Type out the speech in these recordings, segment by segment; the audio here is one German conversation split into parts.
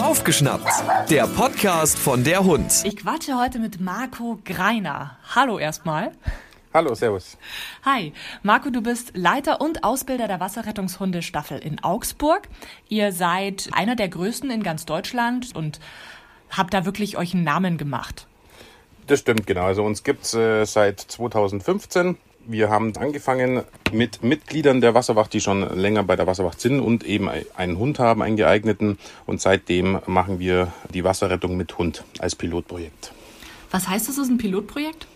Aufgeschnappt, der Podcast von der Hund. Ich quatsche heute mit Marco Greiner. Hallo erstmal. Hallo, servus. Hi, Marco, du bist Leiter und Ausbilder der Wasserrettungshunde-Staffel in Augsburg. Ihr seid einer der größten in ganz Deutschland und habt da wirklich euch einen Namen gemacht. Das stimmt, genau. Also uns gibt's äh, seit 2015. Wir haben angefangen mit Mitgliedern der Wasserwacht, die schon länger bei der Wasserwacht sind und eben einen Hund haben, einen geeigneten. Und seitdem machen wir die Wasserrettung mit Hund als Pilotprojekt. Was heißt das, ist ein Pilotprojekt?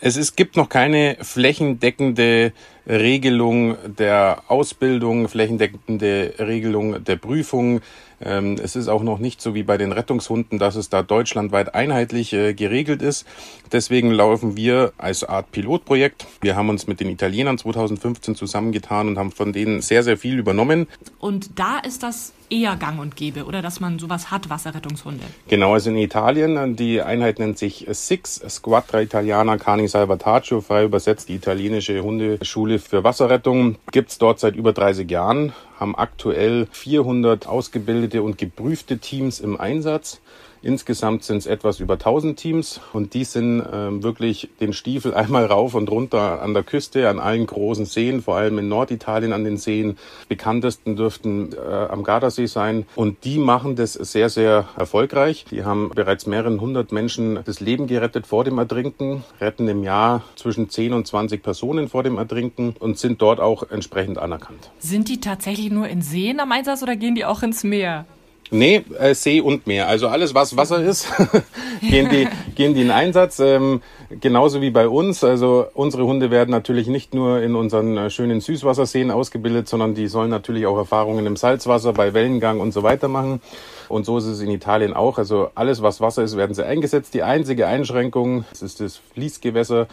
Es ist, gibt noch keine flächendeckende Regelung der Ausbildung, flächendeckende Regelung der Prüfung. Ähm, es ist auch noch nicht so wie bei den Rettungshunden, dass es da deutschlandweit einheitlich äh, geregelt ist. Deswegen laufen wir als Art Pilotprojekt. Wir haben uns mit den Italienern 2015 zusammengetan und haben von denen sehr, sehr viel übernommen. Und da ist das eher gang und gäbe, oder dass man sowas hat, Wasserrettungshunde? Genau, also in Italien, die Einheit nennt sich SIX, Squadra Italiana Cani Salvataggio, frei übersetzt die italienische Hundeschule für Wasserrettung. Gibt's dort seit über 30 Jahren, haben aktuell 400 ausgebildete und geprüfte Teams im Einsatz. Insgesamt sind es etwas über 1000 Teams und die sind äh, wirklich den Stiefel einmal rauf und runter an der Küste, an allen großen Seen, vor allem in Norditalien an den Seen. Bekanntesten dürften äh, am Gardasee sein und die machen das sehr, sehr erfolgreich. Die haben bereits mehreren hundert Menschen das Leben gerettet vor dem Ertrinken, retten im Jahr zwischen 10 und 20 Personen vor dem Ertrinken und sind dort auch entsprechend anerkannt. Sind die tatsächlich nur in Seen am Einsatz oder gehen die auch ins Meer? Nee, äh, See und Meer. Also alles, was Wasser ist, gehen, die, gehen die in Einsatz. Ähm, genauso wie bei uns. Also unsere Hunde werden natürlich nicht nur in unseren äh, schönen Süßwasserseen ausgebildet, sondern die sollen natürlich auch Erfahrungen im Salzwasser, bei Wellengang und so weiter machen. Und so ist es in Italien auch. Also alles, was Wasser ist, werden sie eingesetzt. Die einzige Einschränkung, das ist das Fließgewässer.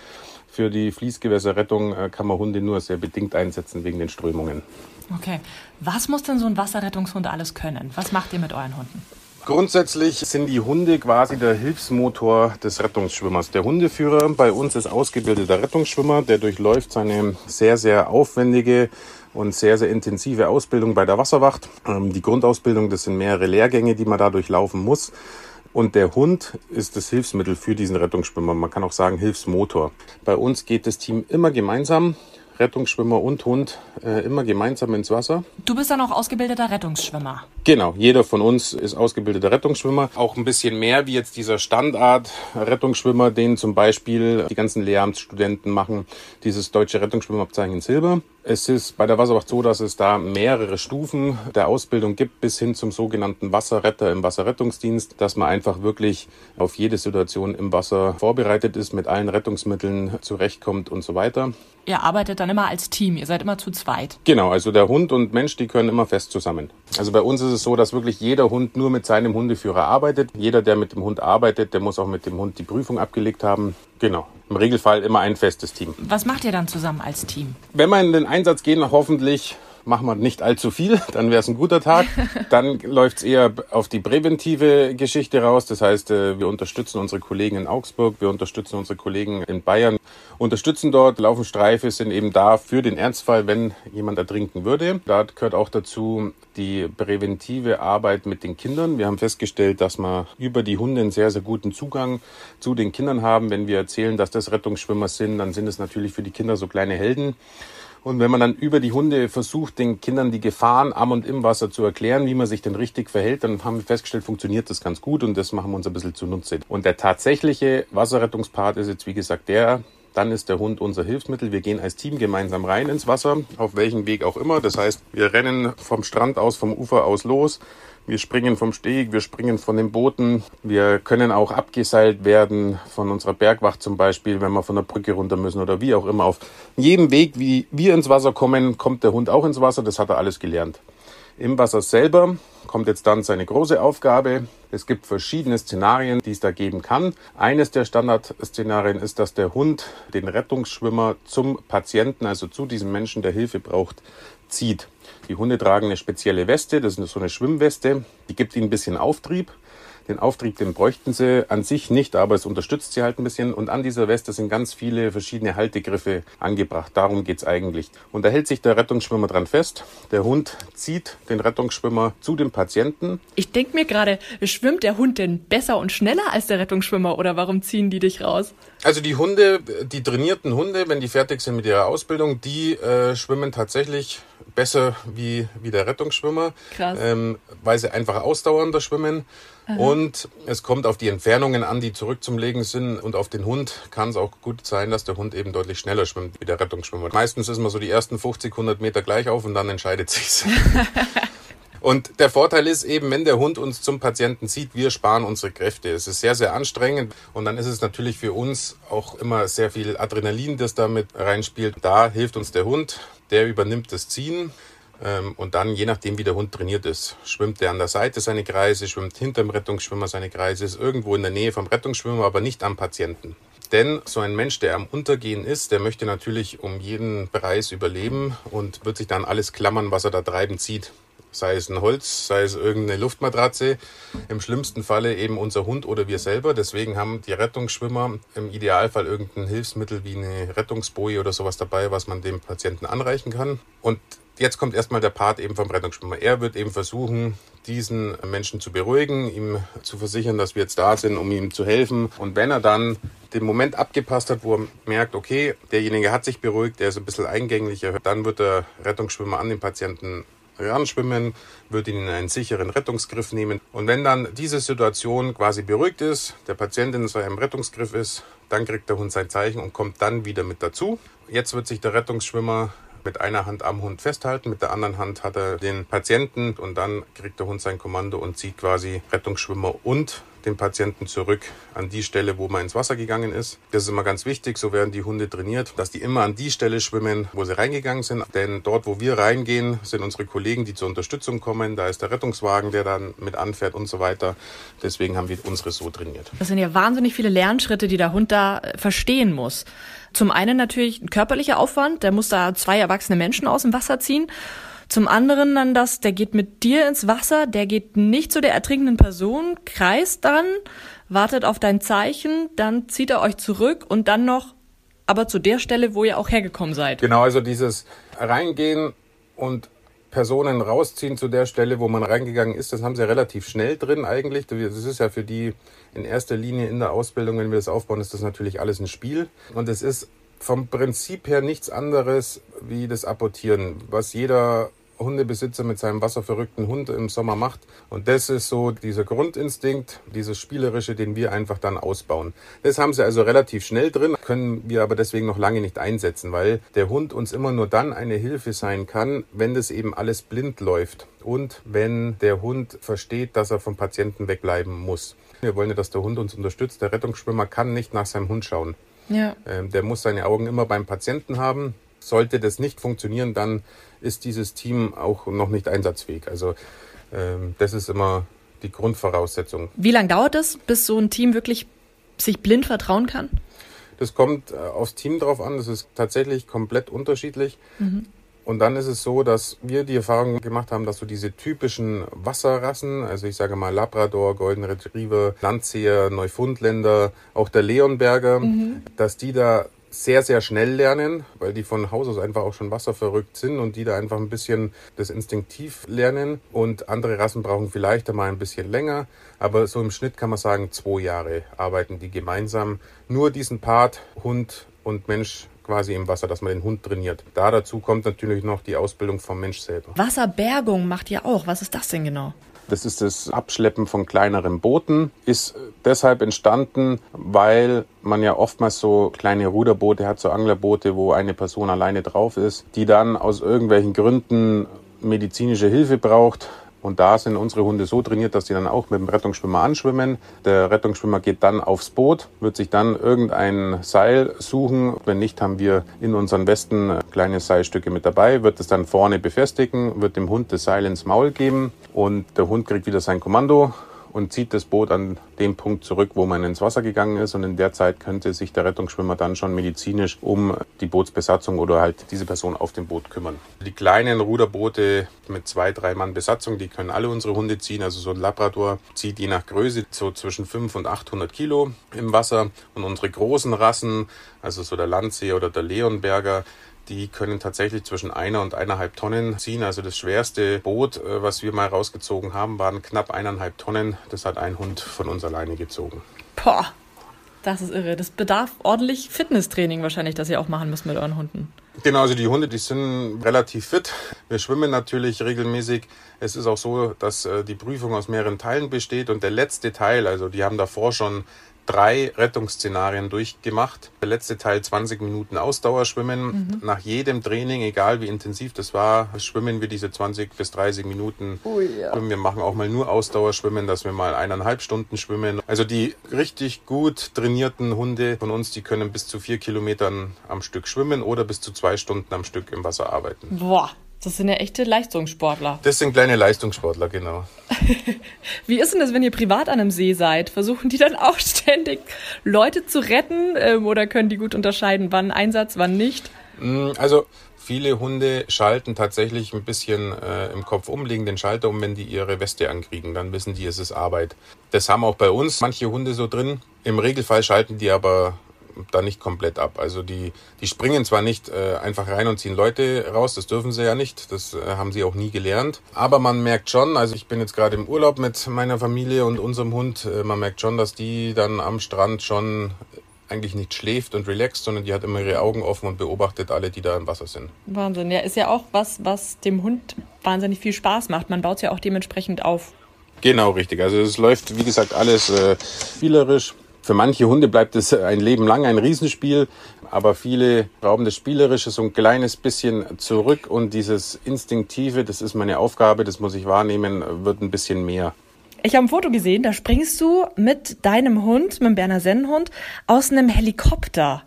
Für die Fließgewässerrettung äh, kann man Hunde nur sehr bedingt einsetzen wegen den Strömungen. Okay. Was muss denn so ein Wasserrettungshund alles können? Was macht ihr mit euren Hunden? Grundsätzlich sind die Hunde quasi der Hilfsmotor des Rettungsschwimmers. Der Hundeführer bei uns ist ausgebildeter Rettungsschwimmer, der durchläuft seine sehr, sehr aufwendige und sehr, sehr intensive Ausbildung bei der Wasserwacht. Ähm, die Grundausbildung, das sind mehrere Lehrgänge, die man da durchlaufen muss. Und der Hund ist das Hilfsmittel für diesen Rettungsschwimmer. Man kann auch sagen Hilfsmotor. Bei uns geht das Team immer gemeinsam. Rettungsschwimmer und Hund äh, immer gemeinsam ins Wasser. Du bist dann auch ausgebildeter Rettungsschwimmer. Genau, jeder von uns ist ausgebildeter Rettungsschwimmer. Auch ein bisschen mehr wie jetzt dieser Standard-Rettungsschwimmer, den zum Beispiel die ganzen Lehramtsstudenten machen, dieses deutsche Rettungsschwimmabzeichen in Silber. Es ist bei der Wasserwacht so, dass es da mehrere Stufen der Ausbildung gibt, bis hin zum sogenannten Wasserretter im Wasserrettungsdienst, dass man einfach wirklich auf jede Situation im Wasser vorbereitet ist, mit allen Rettungsmitteln zurechtkommt und so weiter. Ihr arbeitet dann immer als Team, ihr seid immer zu zweit. Genau, also der Hund und Mensch, die können immer fest zusammen. Also bei uns ist es so, dass wirklich jeder Hund nur mit seinem Hundeführer arbeitet. Jeder, der mit dem Hund arbeitet, der muss auch mit dem Hund die Prüfung abgelegt haben. Genau. Im Regelfall immer ein festes Team. Was macht ihr dann zusammen als Team? Wenn wir in den Einsatz gehen, hoffentlich machen wir nicht allzu viel, dann wäre es ein guter Tag. Dann läuft es eher auf die präventive Geschichte raus. Das heißt, äh, wir unterstützen unsere Kollegen in Augsburg, wir unterstützen unsere Kollegen in Bayern, unterstützen dort, laufen Streife, sind eben da für den Ernstfall, wenn jemand ertrinken würde. Da gehört auch dazu die präventive Arbeit mit den Kindern. Wir haben festgestellt, dass wir über die Hunde einen sehr, sehr guten Zugang zu den Kindern haben. Wenn wir erzählen, dass das Rettungsschwimmer sind, dann sind es natürlich für die Kinder so kleine Helden. Und wenn man dann über die Hunde versucht, den Kindern die Gefahren am und im Wasser zu erklären, wie man sich denn richtig verhält, dann haben wir festgestellt, funktioniert das ganz gut und das machen wir uns ein bisschen zunutze. Und der tatsächliche Wasserrettungspart ist jetzt, wie gesagt, der, dann ist der Hund unser Hilfsmittel. Wir gehen als Team gemeinsam rein ins Wasser, auf welchem Weg auch immer. Das heißt, wir rennen vom Strand aus, vom Ufer aus los. Wir springen vom Steg, wir springen von den Booten. Wir können auch abgeseilt werden von unserer Bergwacht zum Beispiel, wenn wir von der Brücke runter müssen oder wie auch immer. Auf jedem Weg, wie wir ins Wasser kommen, kommt der Hund auch ins Wasser. Das hat er alles gelernt. Im Wasser selber kommt jetzt dann seine große Aufgabe. Es gibt verschiedene Szenarien, die es da geben kann. Eines der Standardszenarien ist, dass der Hund den Rettungsschwimmer zum Patienten, also zu diesem Menschen, der Hilfe braucht, zieht. Die Hunde tragen eine spezielle Weste, das ist so eine Schwimmweste, die gibt ihnen ein bisschen Auftrieb. Den Auftrieb, den bräuchten sie an sich nicht, aber es unterstützt sie halt ein bisschen. Und an dieser Weste sind ganz viele verschiedene Haltegriffe angebracht. Darum geht's eigentlich. Und da hält sich der Rettungsschwimmer dran fest. Der Hund zieht den Rettungsschwimmer zu dem Patienten. Ich denke mir gerade, schwimmt der Hund denn besser und schneller als der Rettungsschwimmer oder warum ziehen die dich raus? Also die Hunde, die trainierten Hunde, wenn die fertig sind mit ihrer Ausbildung, die äh, schwimmen tatsächlich besser wie, wie der Rettungsschwimmer. Ähm, weil sie einfach ausdauernder schwimmen. Und es kommt auf die Entfernungen an, die zurück zum Legen sind. Und auf den Hund kann es auch gut sein, dass der Hund eben deutlich schneller schwimmt wie der Rettungsschwimmer. Meistens ist man so die ersten 50, 100 Meter gleich auf und dann entscheidet sich's. Und der Vorteil ist eben, wenn der Hund uns zum Patienten zieht, wir sparen unsere Kräfte. Es ist sehr, sehr anstrengend und dann ist es natürlich für uns auch immer sehr viel Adrenalin, das da mit reinspielt. Da hilft uns der Hund, der übernimmt das Ziehen. Ähm, Und dann, je nachdem, wie der Hund trainiert ist, schwimmt der an der Seite seine Kreise, schwimmt hinterm Rettungsschwimmer seine Kreise, ist irgendwo in der Nähe vom Rettungsschwimmer, aber nicht am Patienten. Denn so ein Mensch, der am Untergehen ist, der möchte natürlich um jeden Preis überleben und wird sich dann alles klammern, was er da treiben zieht. Sei es ein Holz, sei es irgendeine Luftmatratze, im schlimmsten Falle eben unser Hund oder wir selber. Deswegen haben die Rettungsschwimmer im Idealfall irgendein Hilfsmittel wie eine Rettungsboje oder sowas dabei, was man dem Patienten anreichen kann. Und jetzt kommt erstmal der Part eben vom Rettungsschwimmer. Er wird eben versuchen, diesen Menschen zu beruhigen, ihm zu versichern, dass wir jetzt da sind, um ihm zu helfen. Und wenn er dann den Moment abgepasst hat, wo er merkt, okay, derjenige hat sich beruhigt, der ist ein bisschen eingänglicher, dann wird der Rettungsschwimmer an den Patienten ranschwimmen, wird ihn in einen sicheren Rettungsgriff nehmen. Und wenn dann diese Situation quasi beruhigt ist, der Patient in seinem Rettungsgriff ist, dann kriegt der Hund sein Zeichen und kommt dann wieder mit dazu. Jetzt wird sich der Rettungsschwimmer mit einer Hand am Hund festhalten, mit der anderen Hand hat er den Patienten und dann kriegt der Hund sein Kommando und zieht quasi Rettungsschwimmer und den Patienten zurück an die Stelle, wo man ins Wasser gegangen ist. Das ist immer ganz wichtig, so werden die Hunde trainiert, dass die immer an die Stelle schwimmen, wo sie reingegangen sind. Denn dort, wo wir reingehen, sind unsere Kollegen, die zur Unterstützung kommen. Da ist der Rettungswagen, der dann mit anfährt und so weiter. Deswegen haben wir unsere so trainiert. Das sind ja wahnsinnig viele Lernschritte, die der Hund da äh, verstehen muss. Zum einen natürlich ein körperlicher Aufwand, der muss da zwei erwachsene Menschen aus dem Wasser ziehen. Zum anderen dann das, der geht mit dir ins Wasser, der geht nicht zu der ertrinkenden Person, kreist dann, wartet auf dein Zeichen, dann zieht er euch zurück und dann noch aber zu der Stelle, wo ihr auch hergekommen seid. Genau, also dieses Reingehen und Personen rausziehen zu der Stelle, wo man reingegangen ist, das haben sie ja relativ schnell drin eigentlich. Das ist ja für die in erster Linie in der Ausbildung, wenn wir das aufbauen, ist das natürlich alles ein Spiel. Und es ist vom Prinzip her nichts anderes wie das Apportieren, was jeder Hundebesitzer mit seinem wasserverrückten Hund im Sommer macht. Und das ist so dieser Grundinstinkt, dieses Spielerische, den wir einfach dann ausbauen. Das haben sie also relativ schnell drin, können wir aber deswegen noch lange nicht einsetzen, weil der Hund uns immer nur dann eine Hilfe sein kann, wenn das eben alles blind läuft und wenn der Hund versteht, dass er vom Patienten wegbleiben muss. Wir wollen ja, dass der Hund uns unterstützt. Der Rettungsschwimmer kann nicht nach seinem Hund schauen. Ja. Ähm, der muss seine Augen immer beim Patienten haben. Sollte das nicht funktionieren, dann ist dieses Team auch noch nicht einsatzfähig. Also ähm, das ist immer die Grundvoraussetzung. Wie lange dauert es, bis so ein Team wirklich sich blind vertrauen kann? Das kommt äh, aufs Team drauf an. Das ist tatsächlich komplett unterschiedlich. Und dann ist es so, dass wir die Erfahrung gemacht haben, dass so diese typischen Wasserrassen, also ich sage mal Labrador, Golden Retriever, Landseer, Neufundländer, auch der Leonberger, dass die da sehr, sehr schnell lernen, weil die von Haus aus einfach auch schon wasserverrückt sind und die da einfach ein bisschen das instinktiv lernen. Und andere Rassen brauchen vielleicht einmal ein bisschen länger, aber so im Schnitt kann man sagen, zwei Jahre arbeiten die gemeinsam. Nur diesen Part Hund und Mensch quasi im Wasser, dass man den Hund trainiert. Da dazu kommt natürlich noch die Ausbildung vom Mensch selber. Wasserbergung macht ihr auch. Was ist das denn genau? Das ist das Abschleppen von kleineren Booten. Ist deshalb entstanden, weil man ja oftmals so kleine Ruderboote hat, so Anglerboote, wo eine Person alleine drauf ist, die dann aus irgendwelchen Gründen medizinische Hilfe braucht. Und da sind unsere Hunde so trainiert, dass sie dann auch mit dem Rettungsschwimmer anschwimmen. Der Rettungsschwimmer geht dann aufs Boot, wird sich dann irgendein Seil suchen. Wenn nicht, haben wir in unseren Westen kleine Seilstücke mit dabei, wird es dann vorne befestigen, wird dem Hund das Seil ins Maul geben und der Hund kriegt wieder sein Kommando und zieht das Boot an dem Punkt zurück, wo man ins Wasser gegangen ist. Und in der Zeit könnte sich der Rettungsschwimmer dann schon medizinisch um die Bootsbesatzung oder halt diese Person auf dem Boot kümmern. Die kleinen Ruderboote mit zwei, drei Mann Besatzung, die können alle unsere Hunde ziehen. Also so ein Labrador zieht je nach Größe so zwischen 500 und 800 Kilo im Wasser. Und unsere großen Rassen, also so der Landsee oder der Leonberger, die können tatsächlich zwischen einer und eineinhalb Tonnen ziehen. Also das schwerste Boot, äh, was wir mal rausgezogen haben, waren knapp eineinhalb Tonnen. Das hat ein Hund von uns alleine gezogen. Boah, das ist irre. Das bedarf ordentlich Fitnesstraining wahrscheinlich, das ihr auch machen müsst mit euren Hunden. Genau, also die Hunde, die sind relativ fit. Wir schwimmen natürlich regelmäßig. Es ist auch so, dass äh, die Prüfung aus mehreren Teilen besteht und der letzte Teil, also die haben davor schon drei Rettungsszenarien durchgemacht. Der letzte Teil 20 Minuten Ausdauerschwimmen. Mhm. Nach jedem Training, egal wie intensiv das war, schwimmen wir diese 20 bis 30 Minuten. Ui, ja. Wir machen auch mal nur Ausdauerschwimmen, dass wir mal eineinhalb Stunden schwimmen. Also die richtig gut trainierten Hunde von uns, die können bis zu vier Kilometern am Stück schwimmen oder bis zu zwei Stunden am Stück im Wasser arbeiten. Boah, das sind ja echte Leistungssportler. Das sind kleine Leistungssportler, genau. Wie ist denn das, wenn ihr privat an einem See seid? Versuchen die dann auch ständig Leute zu retten ähm, oder können die gut unterscheiden, wann Einsatz, wann nicht? Mm, also viele Hunde schalten tatsächlich ein bisschen äh, im Kopf um, legen den Schalter um, wenn die ihre Weste ankriegen. Dann wissen die, es ist Arbeit. Das haben auch bei uns manche Hunde so drin. Im Regelfall schalten die aber da nicht komplett ab. Also die, die springen zwar nicht äh, einfach rein und ziehen Leute raus, das dürfen sie ja nicht, das äh, haben sie auch nie gelernt. Aber man merkt schon, also ich bin jetzt gerade im Urlaub mit meiner Familie und unserem Hund, äh, man merkt schon, dass die dann am Strand schon eigentlich nicht schläft und relaxt, sondern die hat immer ihre Augen offen und beobachtet alle, die da im Wasser sind. Wahnsinn, ja, ist ja auch was, was dem Hund wahnsinnig viel Spaß macht. Man baut es ja auch dementsprechend auf. Genau, richtig. Also es läuft, wie gesagt, alles äh, spielerisch. Für manche Hunde bleibt es ein Leben lang ein Riesenspiel, aber viele rauben das Spielerische so ein kleines bisschen zurück und dieses Instinktive, das ist meine Aufgabe, das muss ich wahrnehmen, wird ein bisschen mehr. Ich habe ein Foto gesehen, da springst du mit deinem Hund, mit dem Berner Sennenhund, aus einem Helikopter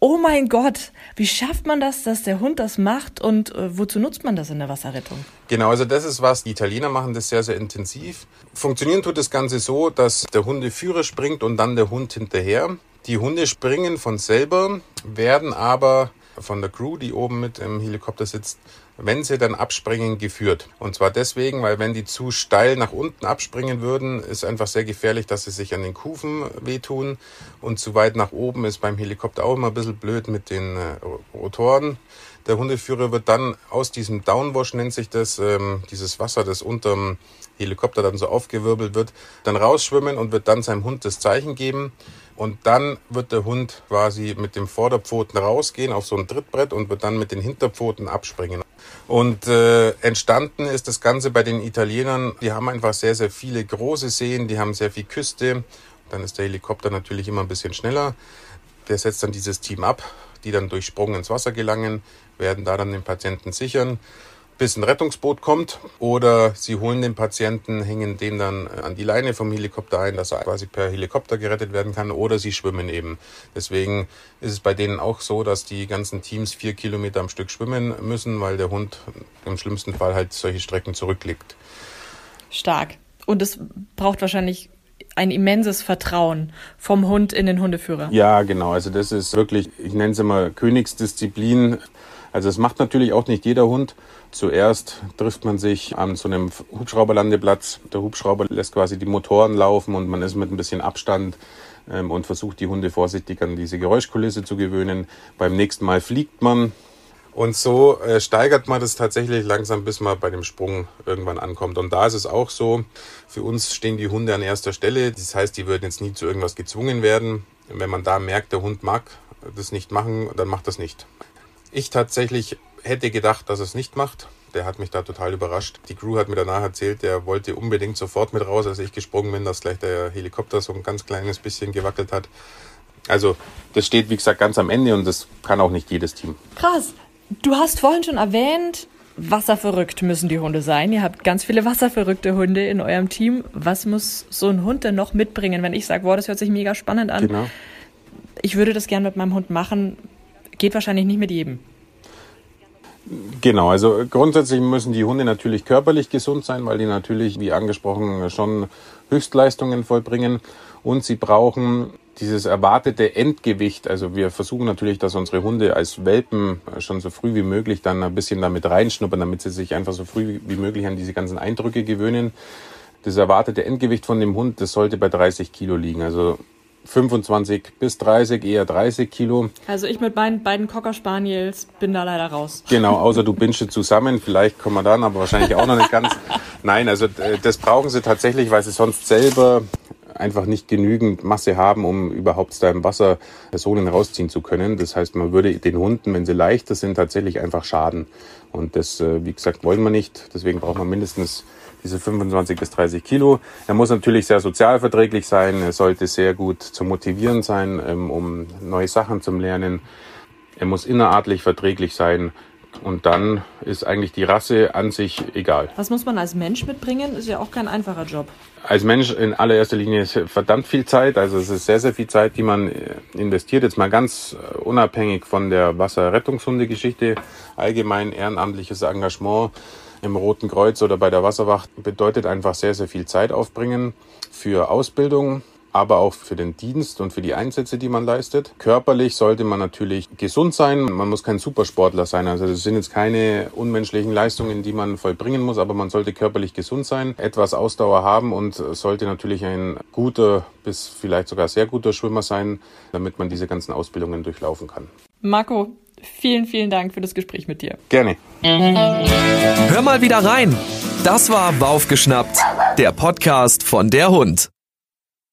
oh mein Gott, wie schafft man das, dass der Hund das macht und äh, wozu nutzt man das in der Wasserrettung? Genau, also das ist was, die Italiener machen das sehr, sehr intensiv. Funktionieren tut das Ganze so, dass der Hundeführer springt und dann der Hund hinterher. Die Hunde springen von selber, werden aber von der Crew, die oben mit im Helikopter sitzt, wenn sie dann abspringen, geführt. Und zwar deswegen, weil wenn die zu steil nach unten abspringen würden, ist einfach sehr gefährlich, dass sie sich an den Kufen wehtun. Und zu weit nach oben ist beim Helikopter auch immer ein bisschen blöd mit den äh, Rotoren. Der Hundeführer wird dann aus diesem Downwash, nennt sich das, ähm, dieses Wasser, das unterm Helikopter dann so aufgewirbelt wird, dann rausschwimmen und wird dann seinem Hund das Zeichen geben. Und dann wird der Hund quasi mit dem Vorderpfoten rausgehen auf so ein Trittbrett und wird dann mit den Hinterpfoten abspringen. Und äh, entstanden ist das Ganze bei den Italienern. Die haben einfach sehr, sehr viele große Seen, die haben sehr viel Küste. Dann ist der Helikopter natürlich immer ein bisschen schneller. Der setzt dann dieses Team ab, die dann durch Sprung ins Wasser gelangen, werden da dann den Patienten sichern bis ein Rettungsboot kommt oder sie holen den Patienten, hängen den dann an die Leine vom Helikopter ein, dass er quasi per Helikopter gerettet werden kann oder sie schwimmen eben. Deswegen ist es bei denen auch so, dass die ganzen Teams vier Kilometer am Stück schwimmen müssen, weil der Hund im schlimmsten Fall halt solche Strecken zurücklegt. Stark. Und es braucht wahrscheinlich ein immenses Vertrauen vom Hund in den Hundeführer. Ja, genau. Also das ist wirklich, ich nenne es immer Königsdisziplin. Also es macht natürlich auch nicht jeder Hund. Zuerst trifft man sich an so einem Hubschrauberlandeplatz. Der Hubschrauber lässt quasi die Motoren laufen und man ist mit ein bisschen Abstand ähm, und versucht die Hunde vorsichtig an diese Geräuschkulisse zu gewöhnen. Beim nächsten Mal fliegt man. Und so äh, steigert man das tatsächlich langsam, bis man bei dem Sprung irgendwann ankommt. Und da ist es auch so, für uns stehen die Hunde an erster Stelle. Das heißt, die würden jetzt nie zu irgendwas gezwungen werden. Wenn man da merkt, der Hund mag das nicht machen, dann macht das nicht. Ich tatsächlich hätte gedacht, dass es nicht macht. Der hat mich da total überrascht. Die Crew hat mir danach erzählt, der wollte unbedingt sofort mit raus, als ich gesprungen bin, dass gleich der Helikopter so ein ganz kleines bisschen gewackelt hat. Also, das steht wie gesagt ganz am Ende und das kann auch nicht jedes Team. Krass. Du hast vorhin schon erwähnt, wasserverrückt müssen die Hunde sein. Ihr habt ganz viele wasserverrückte Hunde in eurem Team. Was muss so ein Hund denn noch mitbringen, wenn ich sage, wow, das hört sich mega spannend an? Genau. Ich würde das gerne mit meinem Hund machen. Geht wahrscheinlich nicht mit jedem. Genau, also grundsätzlich müssen die Hunde natürlich körperlich gesund sein, weil die natürlich, wie angesprochen, schon Höchstleistungen vollbringen. Und sie brauchen dieses erwartete Endgewicht. Also wir versuchen natürlich, dass unsere Hunde als Welpen schon so früh wie möglich dann ein bisschen damit reinschnuppern, damit sie sich einfach so früh wie möglich an diese ganzen Eindrücke gewöhnen. Das erwartete Endgewicht von dem Hund, das sollte bei 30 Kilo liegen. Also 25 bis 30, eher 30 Kilo. Also ich mit meinen beiden Cocker Spaniels bin da leider raus. Genau, außer du bindest zusammen, vielleicht kommen wir dann, aber wahrscheinlich auch noch nicht ganz. Nein, also äh, das brauchen sie tatsächlich, weil sie sonst selber einfach nicht genügend Masse haben, um überhaupt da im Wasser Personen rausziehen zu können. Das heißt, man würde den Hunden, wenn sie leichter sind, tatsächlich einfach schaden. Und das, äh, wie gesagt, wollen wir nicht. Deswegen braucht man mindestens diese 25 bis 30 Kilo. Er muss natürlich sehr sozialverträglich sein, er sollte sehr gut zu motivieren sein, ähm, um neue Sachen zu lernen. Er muss innerartlich verträglich sein. Und dann ist eigentlich die Rasse an sich egal. Was muss man als Mensch mitbringen? Ist ja auch kein einfacher Job. Als Mensch in allererster Linie ist verdammt viel Zeit. Also es ist sehr, sehr viel Zeit, die man äh, investiert. Jetzt mal ganz äh, unabhängig von der Wasserrettungshunde-Geschichte. Allgemein ehrenamtliches Engagement im Roten Kreuz oder bei der Wasserwacht bedeutet einfach sehr, sehr viel Zeit aufbringen für Ausbildung, aber auch für den Dienst und für die Einsätze, die man leistet. Körperlich sollte man natürlich gesund sein. Man muss kein Supersportler sein. Also das sind jetzt keine unmenschlichen Leistungen, die man vollbringen muss, aber man sollte körperlich gesund sein, etwas Ausdauer haben und sollte natürlich ein guter bis vielleicht sogar sehr guter Schwimmer sein, damit man diese ganzen Ausbildungen durchlaufen kann. Marco, vielen, vielen Dank für das Gespräch mit dir. Gerne. Hör mal wieder rein. Das war Baufgeschnappt, der Podcast von der Hund.